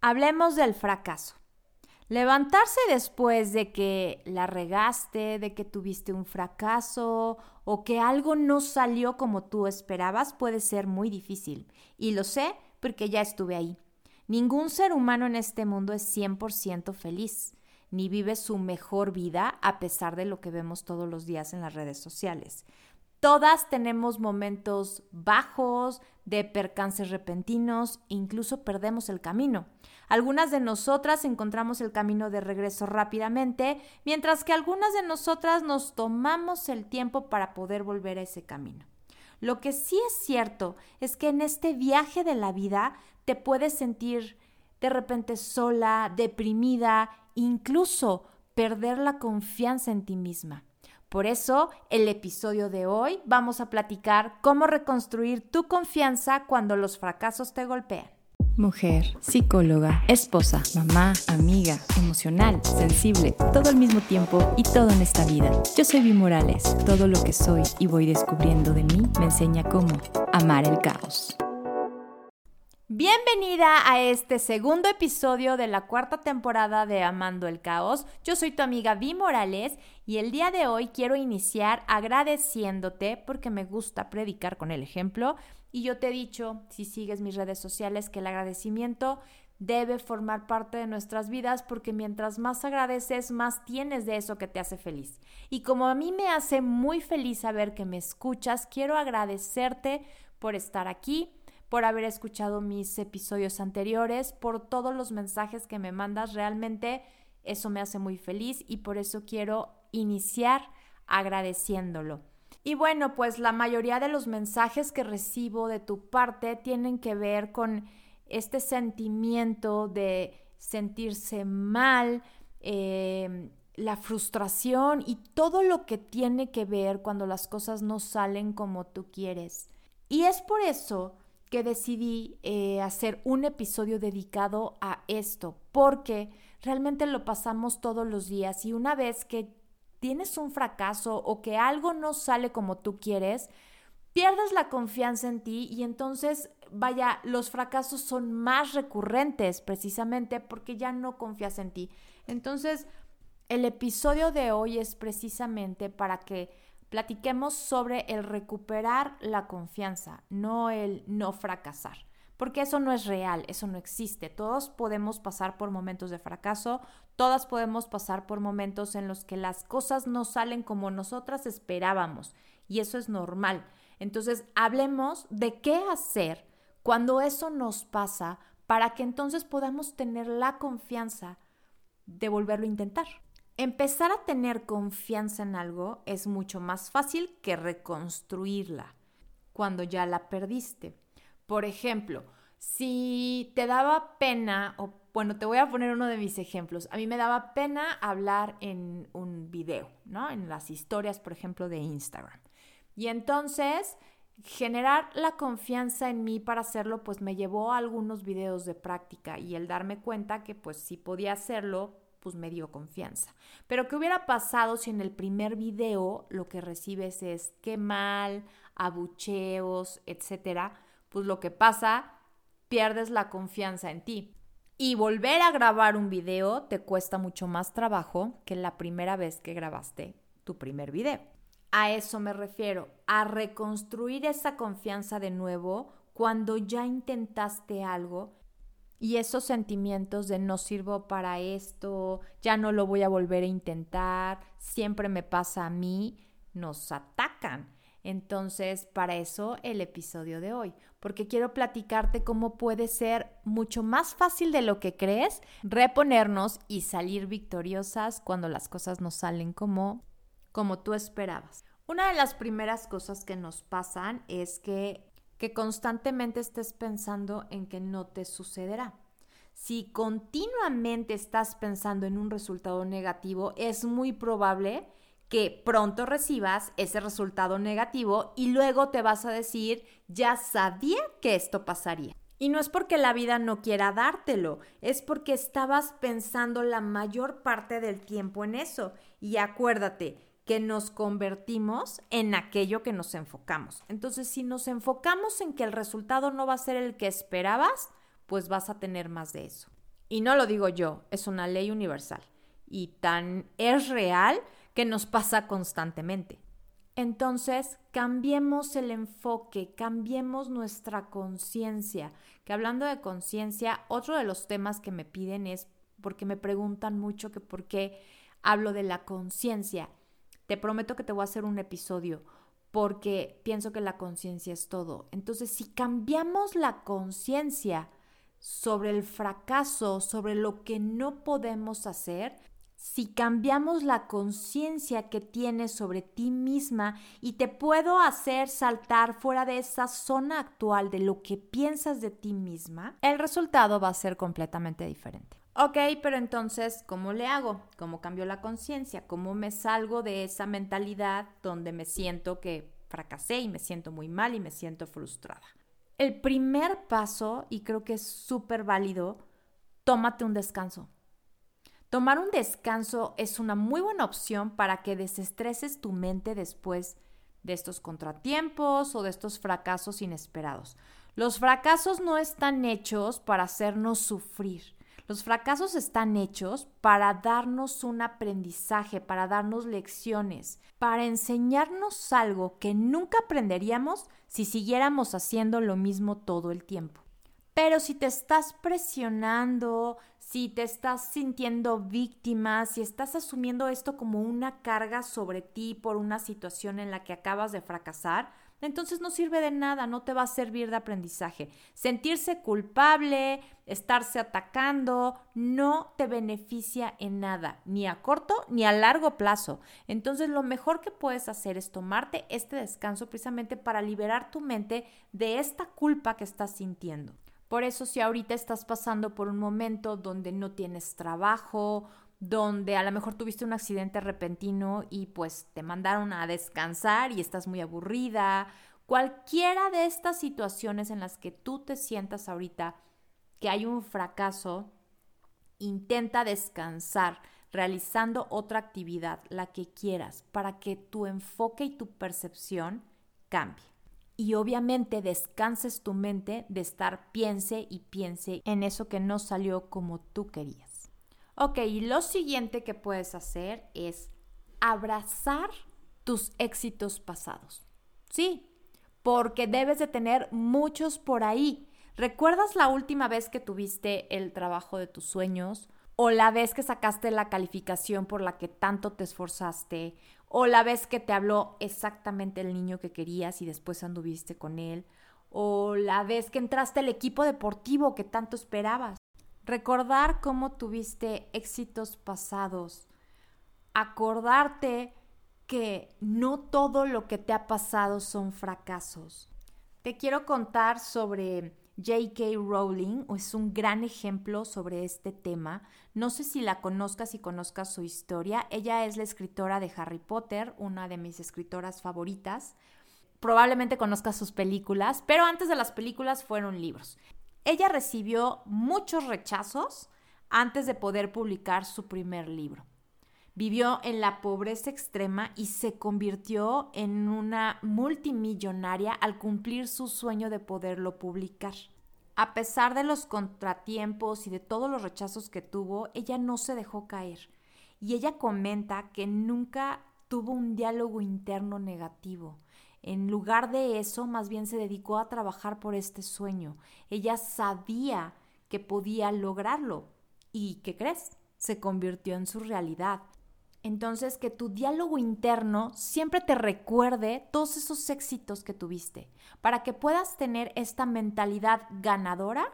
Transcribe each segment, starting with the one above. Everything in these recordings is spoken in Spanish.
Hablemos del fracaso. Levantarse después de que la regaste, de que tuviste un fracaso o que algo no salió como tú esperabas puede ser muy difícil. Y lo sé porque ya estuve ahí. Ningún ser humano en este mundo es 100% feliz, ni vive su mejor vida a pesar de lo que vemos todos los días en las redes sociales. Todas tenemos momentos bajos, de percances repentinos, incluso perdemos el camino. Algunas de nosotras encontramos el camino de regreso rápidamente, mientras que algunas de nosotras nos tomamos el tiempo para poder volver a ese camino. Lo que sí es cierto es que en este viaje de la vida te puedes sentir de repente sola, deprimida, incluso perder la confianza en ti misma. Por eso, el episodio de hoy vamos a platicar cómo reconstruir tu confianza cuando los fracasos te golpean. Mujer, psicóloga, esposa, mamá, amiga, emocional, sensible, todo al mismo tiempo y todo en esta vida. Yo soy Vi Morales. Todo lo que soy y voy descubriendo de mí me enseña cómo amar el caos. Bienvenida a este segundo episodio de la cuarta temporada de Amando el Caos. Yo soy tu amiga Vi Morales y el día de hoy quiero iniciar agradeciéndote porque me gusta predicar con el ejemplo y yo te he dicho, si sigues mis redes sociales, que el agradecimiento debe formar parte de nuestras vidas porque mientras más agradeces, más tienes de eso que te hace feliz. Y como a mí me hace muy feliz saber que me escuchas, quiero agradecerte por estar aquí por haber escuchado mis episodios anteriores, por todos los mensajes que me mandas. Realmente eso me hace muy feliz y por eso quiero iniciar agradeciéndolo. Y bueno, pues la mayoría de los mensajes que recibo de tu parte tienen que ver con este sentimiento de sentirse mal, em, la frustración y todo lo que tiene que ver cuando las cosas no salen como tú quieres. Y es por eso que decidí eh, hacer un episodio dedicado a esto, porque realmente lo pasamos todos los días y una vez que tienes un fracaso o que algo no sale como tú quieres, pierdes la confianza en ti y entonces, vaya, los fracasos son más recurrentes precisamente porque ya no confías en ti. Entonces, el episodio de hoy es precisamente para que platiquemos sobre el recuperar la confianza, no el no fracasar. Porque eso no es real, eso no existe. Todos podemos pasar por momentos de fracaso, todas podemos pasar por momentos en los que las cosas no salen como nosotras esperábamos. Y eso es normal. Entonces, hablemos de qué hacer cuando eso nos pasa para que entonces podamos tener la confianza de volverlo a intentar. Empezar a tener confianza en algo es mucho más fácil que reconstruirla cuando ya la perdiste. Por ejemplo, si te daba pena, o bueno, te voy a poner uno de mis ejemplos. A mí me daba pena hablar en un video, ¿no? En las historias, por ejemplo, de Instagram. Y entonces, generar la confianza en mí para hacerlo, pues me llevó a algunos videos de práctica y el darme cuenta que pues sí podía hacerlo, pues me dio confianza. Pero ¿qué hubiera pasado si en el primer video lo que recibes es qué mal, abucheos, etcétera? Pues lo que pasa, pierdes la confianza en ti. Y volver a grabar un video te cuesta mucho más trabajo que la primera vez que grabaste tu primer video. A eso me refiero, a reconstruir esa confianza de nuevo cuando ya intentaste algo y esos sentimientos de no sirvo para esto, ya no lo voy a volver a intentar, siempre me pasa a mí, nos atacan. Entonces, para eso el episodio de hoy, porque quiero platicarte cómo puede ser mucho más fácil de lo que crees reponernos y salir victoriosas cuando las cosas no salen como como tú esperabas. Una de las primeras cosas que nos pasan es que que constantemente estés pensando en que no te sucederá. Si continuamente estás pensando en un resultado negativo, es muy probable que pronto recibas ese resultado negativo y luego te vas a decir, ya sabía que esto pasaría. Y no es porque la vida no quiera dártelo, es porque estabas pensando la mayor parte del tiempo en eso. Y acuérdate, que nos convertimos en aquello que nos enfocamos. Entonces, si nos enfocamos en que el resultado no va a ser el que esperabas, pues vas a tener más de eso. Y no lo digo yo, es una ley universal. Y tan es real que nos pasa constantemente. Entonces, cambiemos el enfoque, cambiemos nuestra conciencia. Que hablando de conciencia, otro de los temas que me piden es porque me preguntan mucho que por qué hablo de la conciencia. Te prometo que te voy a hacer un episodio porque pienso que la conciencia es todo. Entonces, si cambiamos la conciencia sobre el fracaso, sobre lo que no podemos hacer, si cambiamos la conciencia que tienes sobre ti misma y te puedo hacer saltar fuera de esa zona actual de lo que piensas de ti misma, el resultado va a ser completamente diferente. Ok, pero entonces, ¿cómo le hago? ¿Cómo cambio la conciencia? ¿Cómo me salgo de esa mentalidad donde me siento que fracasé y me siento muy mal y me siento frustrada? El primer paso, y creo que es súper válido, tómate un descanso. Tomar un descanso es una muy buena opción para que desestreses tu mente después de estos contratiempos o de estos fracasos inesperados. Los fracasos no están hechos para hacernos sufrir. Los fracasos están hechos para darnos un aprendizaje, para darnos lecciones, para enseñarnos algo que nunca aprenderíamos si siguiéramos haciendo lo mismo todo el tiempo. Pero si te estás presionando, si te estás sintiendo víctima, si estás asumiendo esto como una carga sobre ti por una situación en la que acabas de fracasar, entonces no sirve de nada, no te va a servir de aprendizaje. Sentirse culpable, estarse atacando, no te beneficia en nada, ni a corto ni a largo plazo. Entonces lo mejor que puedes hacer es tomarte este descanso precisamente para liberar tu mente de esta culpa que estás sintiendo. Por eso si ahorita estás pasando por un momento donde no tienes trabajo, donde a lo mejor tuviste un accidente repentino y pues te mandaron a descansar y estás muy aburrida, cualquiera de estas situaciones en las que tú te sientas ahorita que hay un fracaso, intenta descansar realizando otra actividad, la que quieras, para que tu enfoque y tu percepción cambie y obviamente descanses tu mente de estar piense y piense en eso que no salió como tú querías. Ok, y lo siguiente que puedes hacer es abrazar tus éxitos pasados. Sí, porque debes de tener muchos por ahí. ¿Recuerdas la última vez que tuviste el trabajo de tus sueños? ¿O la vez que sacaste la calificación por la que tanto te esforzaste? o la vez que te habló exactamente el niño que querías y después anduviste con él, o la vez que entraste al equipo deportivo que tanto esperabas. Recordar cómo tuviste éxitos pasados, acordarte que no todo lo que te ha pasado son fracasos. Te quiero contar sobre J.K. Rowling es un gran ejemplo sobre este tema. No sé si la conozcas y conozcas su historia. Ella es la escritora de Harry Potter, una de mis escritoras favoritas. Probablemente conozcas sus películas, pero antes de las películas fueron libros. Ella recibió muchos rechazos antes de poder publicar su primer libro. Vivió en la pobreza extrema y se convirtió en una multimillonaria al cumplir su sueño de poderlo publicar. A pesar de los contratiempos y de todos los rechazos que tuvo, ella no se dejó caer. Y ella comenta que nunca tuvo un diálogo interno negativo. En lugar de eso, más bien se dedicó a trabajar por este sueño. Ella sabía que podía lograrlo. ¿Y qué crees? Se convirtió en su realidad. Entonces, que tu diálogo interno siempre te recuerde todos esos éxitos que tuviste, para que puedas tener esta mentalidad ganadora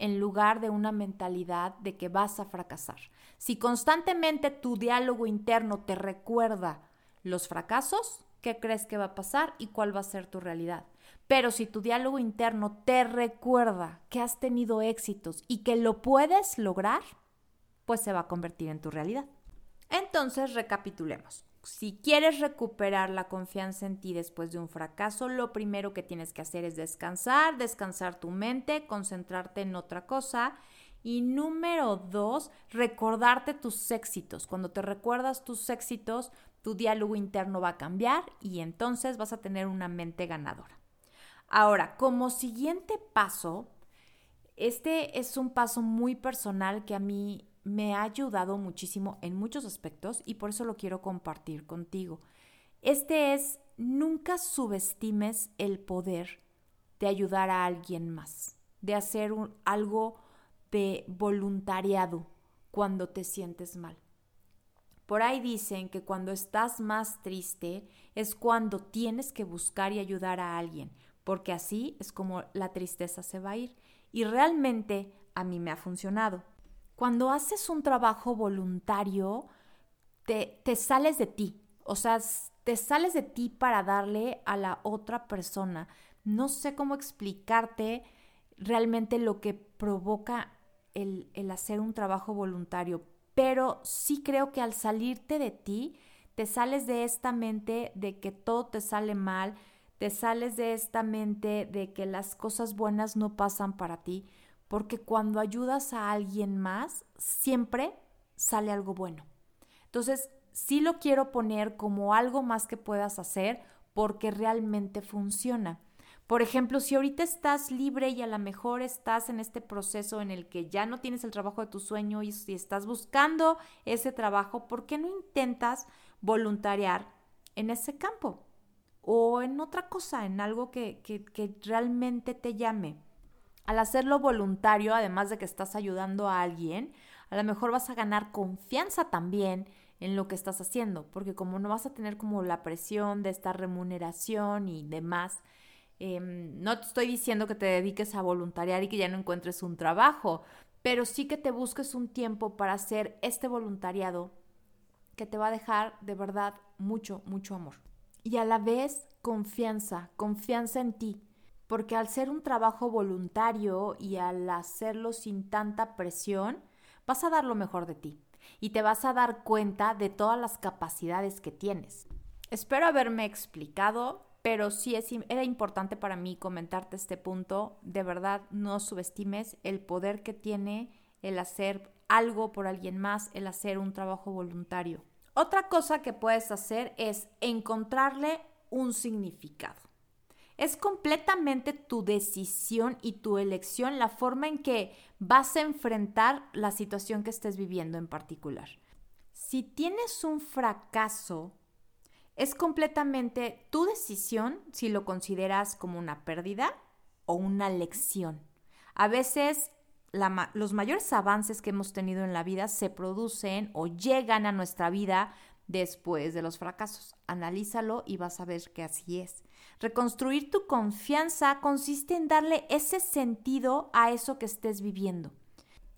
en lugar de una mentalidad de que vas a fracasar. Si constantemente tu diálogo interno te recuerda los fracasos, ¿qué crees que va a pasar y cuál va a ser tu realidad? Pero si tu diálogo interno te recuerda que has tenido éxitos y que lo puedes lograr, pues se va a convertir en tu realidad. Entonces, recapitulemos. Si quieres recuperar la confianza en ti después de un fracaso, lo primero que tienes que hacer es descansar, descansar tu mente, concentrarte en otra cosa. Y número dos, recordarte tus éxitos. Cuando te recuerdas tus éxitos, tu diálogo interno va a cambiar y entonces vas a tener una mente ganadora. Ahora, como siguiente paso, Este es un paso muy personal que a mí me ha ayudado muchísimo en muchos aspectos y por eso lo quiero compartir contigo. Este es, nunca subestimes el poder de ayudar a alguien más, de hacer algo de voluntariado cuando te sientes mal. Por ahí dicen que cuando estás más triste es cuando tienes que buscar y ayudar a alguien, porque así es como la tristeza se va a ir. Y realmente a mí me ha funcionado. Cuando haces un trabajo voluntario, te, te sales de ti, o sea, te sales de ti para darle a la otra persona. No sé cómo explicarte realmente lo que provoca el, el hacer un trabajo voluntario, pero sí creo que al salirte de ti, te sales de esta mente de que todo te sale mal, te sales de esta mente de que las cosas buenas no pasan para ti, porque cuando ayudas a alguien más, siempre sale algo bueno. Entonces, sí lo quiero poner como algo más que puedas hacer porque realmente funciona. Por ejemplo, si ahorita estás libre y a lo mejor estás en este proceso en el que ya no tienes el trabajo de tu sueño y si estás buscando ese trabajo, ¿por qué no intentas voluntariar en ese campo? O en otra cosa, en algo que, que, que realmente te llame. Al hacerlo voluntario, además de que estás ayudando a alguien, a lo mejor vas a ganar confianza también en lo que estás haciendo, porque como no vas a tener como la presión de esta remuneración y demás, Em, no te estoy diciendo que te dediques a voluntariar y que ya no encuentres un trabajo, pero sí que te busques un tiempo para hacer este voluntariado que te va a dejar de verdad mucho, mucho amor. Y a la vez confianza, confianza en ti, porque al ser un trabajo voluntario y al hacerlo sin tanta presión, vas a dar lo mejor de ti y te vas a dar cuenta de todas las capacidades que tienes. Espero haberme explicado pero sí es, era importante para mí comentarte este punto. De verdad, no subestimes el poder que tiene el hacer algo por alguien más, el hacer un trabajo voluntario. Otra cosa que puedes hacer es encontrarle un significado. Es completamente tu decisión y tu elección la forma en que vas a enfrentar la situación que estés viviendo en particular. Si tienes un fracaso es completamente tu decisión si lo consideras como una pérdida o una lección. A veces los mayores avances que hemos tenido en la vida se producen o llegan a nuestra vida después de los fracasos. Analízalo y vas a ver que así es. Reconstruir tu confianza consiste en darle ese sentido a eso que estés viviendo.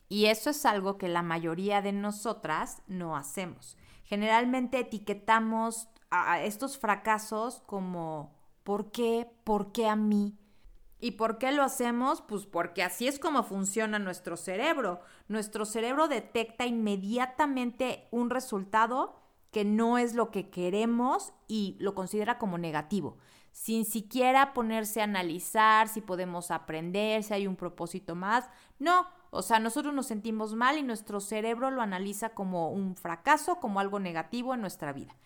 Y eso es algo que la mayoría de nosotras no hacemos. Generalmente etiquetamos a estos fracasos como ¿por qué? ¿Por qué a mí? ¿Y por qué lo hacemos? Pues porque así es como funciona nuestro cerebro. Nuestro cerebro detecta inmediatamente un resultado que no es lo que queremos y lo considera como negativo, sin siquiera ponerse a analizar si podemos aprender, si hay un propósito más. No, o sea, nosotros nos sentimos mal y nuestro cerebro lo analiza como un fracaso, como algo negativo en nuestra vida.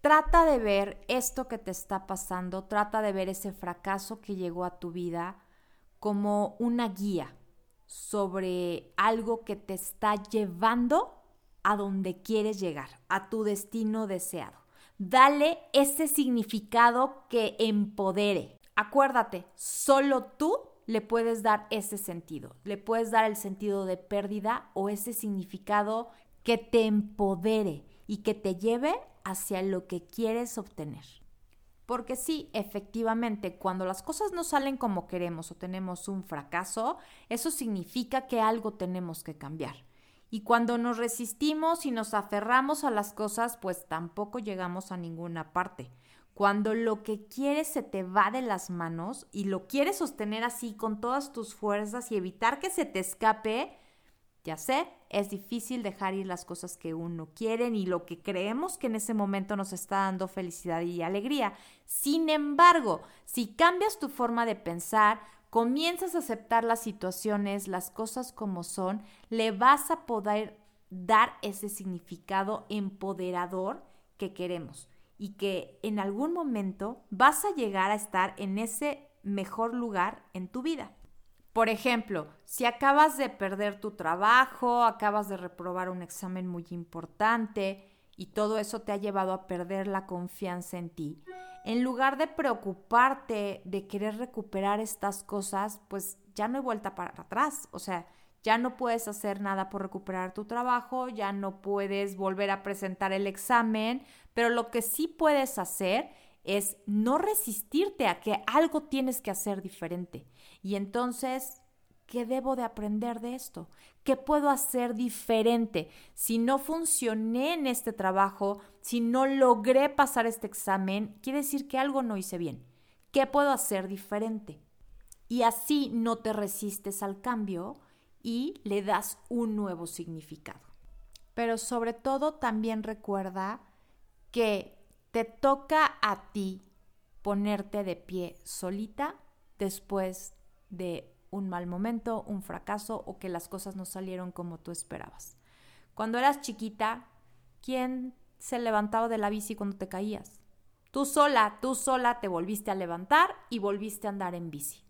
Trata de ver esto que te está pasando, trata de ver ese fracaso que llegó a tu vida como una guía sobre algo que te está llevando a donde quieres llegar, a tu destino deseado. Dale ese significado que empodere. Acuérdate, solo tú le puedes dar ese sentido. Le puedes dar el sentido de pérdida o ese significado que te empodere y que te lleve hacia lo que quieres obtener. Porque sí, efectivamente, cuando las cosas no salen como queremos o tenemos un fracaso, eso significa que algo tenemos que cambiar. Y cuando nos resistimos y nos aferramos a las cosas, pues tampoco llegamos a ninguna parte. Cuando lo que quieres se te va de las manos y lo quieres sostener así con todas tus fuerzas y evitar que se te escape, ya sé, es difícil dejar ir las cosas que uno quiere y lo que creemos que en ese momento nos está dando felicidad y alegría. Sin embargo, si cambias tu forma de pensar, comienzas a aceptar las situaciones, las cosas como son, le vas a poder dar ese significado empoderador que queremos y que en algún momento vas a llegar a estar en ese mejor lugar en tu vida. Por ejemplo, si acabas de perder tu trabajo, acabas de reprobar un examen muy importante y todo eso te ha llevado a perder la confianza en ti, en lugar de preocuparte de querer recuperar estas cosas, pues ya no hay vuelta para atrás. O sea, ya no puedes hacer nada por recuperar tu trabajo, ya no puedes volver a presentar el examen, pero lo que sí puedes hacer es no resistirte a que algo tienes que hacer diferente. Y entonces, ¿qué debo de aprender de esto? ¿Qué puedo hacer diferente? Si no funcioné en este trabajo, si no logré pasar este examen, quiere decir que algo no hice bien. ¿Qué puedo hacer diferente? Y así no te resistes al cambio y le das un nuevo significado. Pero sobre todo también recuerda que te toca a ti ponerte de pie solita después de un mal momento, un fracaso o que las cosas no salieron como tú esperabas. Cuando eras chiquita, ¿quién se levantaba de la bici cuando te caías? Tú sola, tú sola te volviste a levantar y volviste a andar en bici.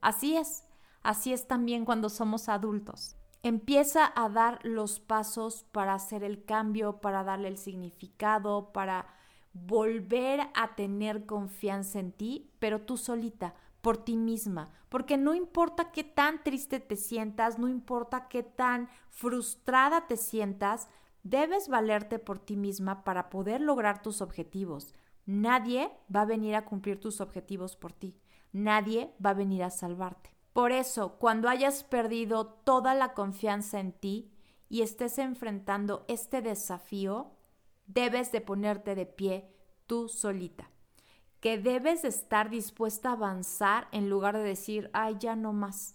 Así es, así es también cuando somos adultos. Empieza a dar los pasos para hacer el cambio, para darle el significado, para volver a tener confianza en ti, pero tú solita, por ti misma, porque no importa qué tan triste te sientas, no importa qué tan frustrada te sientas, debes valerte por ti misma para poder lograr tus objetivos. Nadie va a venir a cumplir tus objetivos por ti, nadie va a venir a salvarte. Por eso, cuando hayas perdido toda la confianza en ti y estés enfrentando este desafío, debes de ponerte de pie tú solita que debes estar dispuesta a avanzar en lugar de decir, ay, ya no más.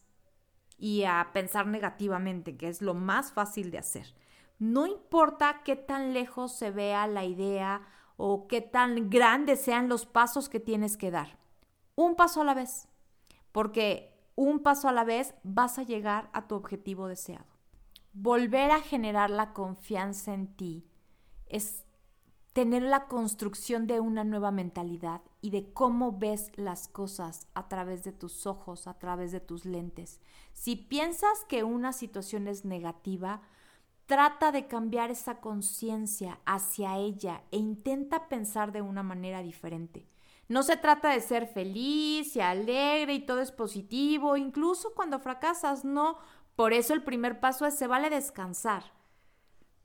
Y a pensar negativamente, que es lo más fácil de hacer. No importa qué tan lejos se vea la idea o qué tan grandes sean los pasos que tienes que dar. Un paso a la vez. Porque un paso a la vez vas a llegar a tu objetivo deseado. Volver a generar la confianza en ti es tener la construcción de una nueva mentalidad y de cómo ves las cosas a través de tus ojos, a través de tus lentes. Si piensas que una situación es negativa, trata de cambiar esa conciencia hacia ella e intenta pensar de una manera diferente. No se trata de ser feliz y alegre y todo es positivo, incluso cuando fracasas, no. Por eso el primer paso es se vale descansar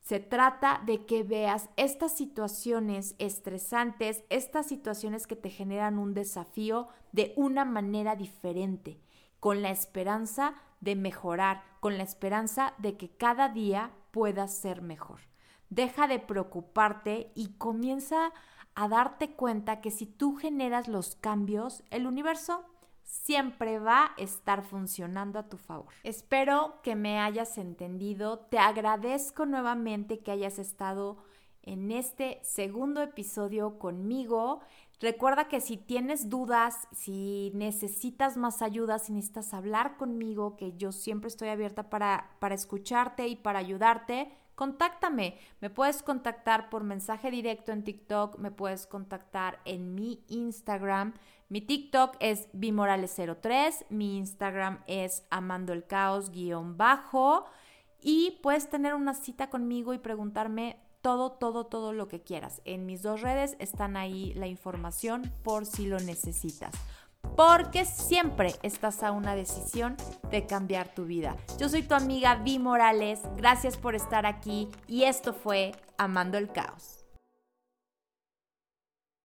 se trata de que veas estas situaciones estresantes, estas situaciones que te generan un desafío de una manera diferente, con la esperanza de mejorar, con la esperanza de que cada día puedas ser mejor. Deja de preocuparte y comienza a darte cuenta que si tú generas los cambios, el universo siempre va a estar funcionando a tu favor. Espero que me hayas entendido. Te agradezco nuevamente que hayas estado en este segundo episodio conmigo. Recuerda que si tienes dudas, si necesitas más ayuda, si necesitas hablar conmigo, que yo siempre estoy abierta para, para escucharte y para ayudarte, contáctame. Me puedes contactar por mensaje directo en TikTok, me puedes contactar en mi Instagram. Mi TikTok es bimorales03, mi Instagram es amando el caos bajo y puedes tener una cita conmigo y preguntarme todo, todo, todo lo que quieras. En mis dos redes están ahí la información por si lo necesitas. Porque siempre estás a una decisión de cambiar tu vida. Yo soy tu amiga Vi Morales, gracias por estar aquí y esto fue Amando el Caos.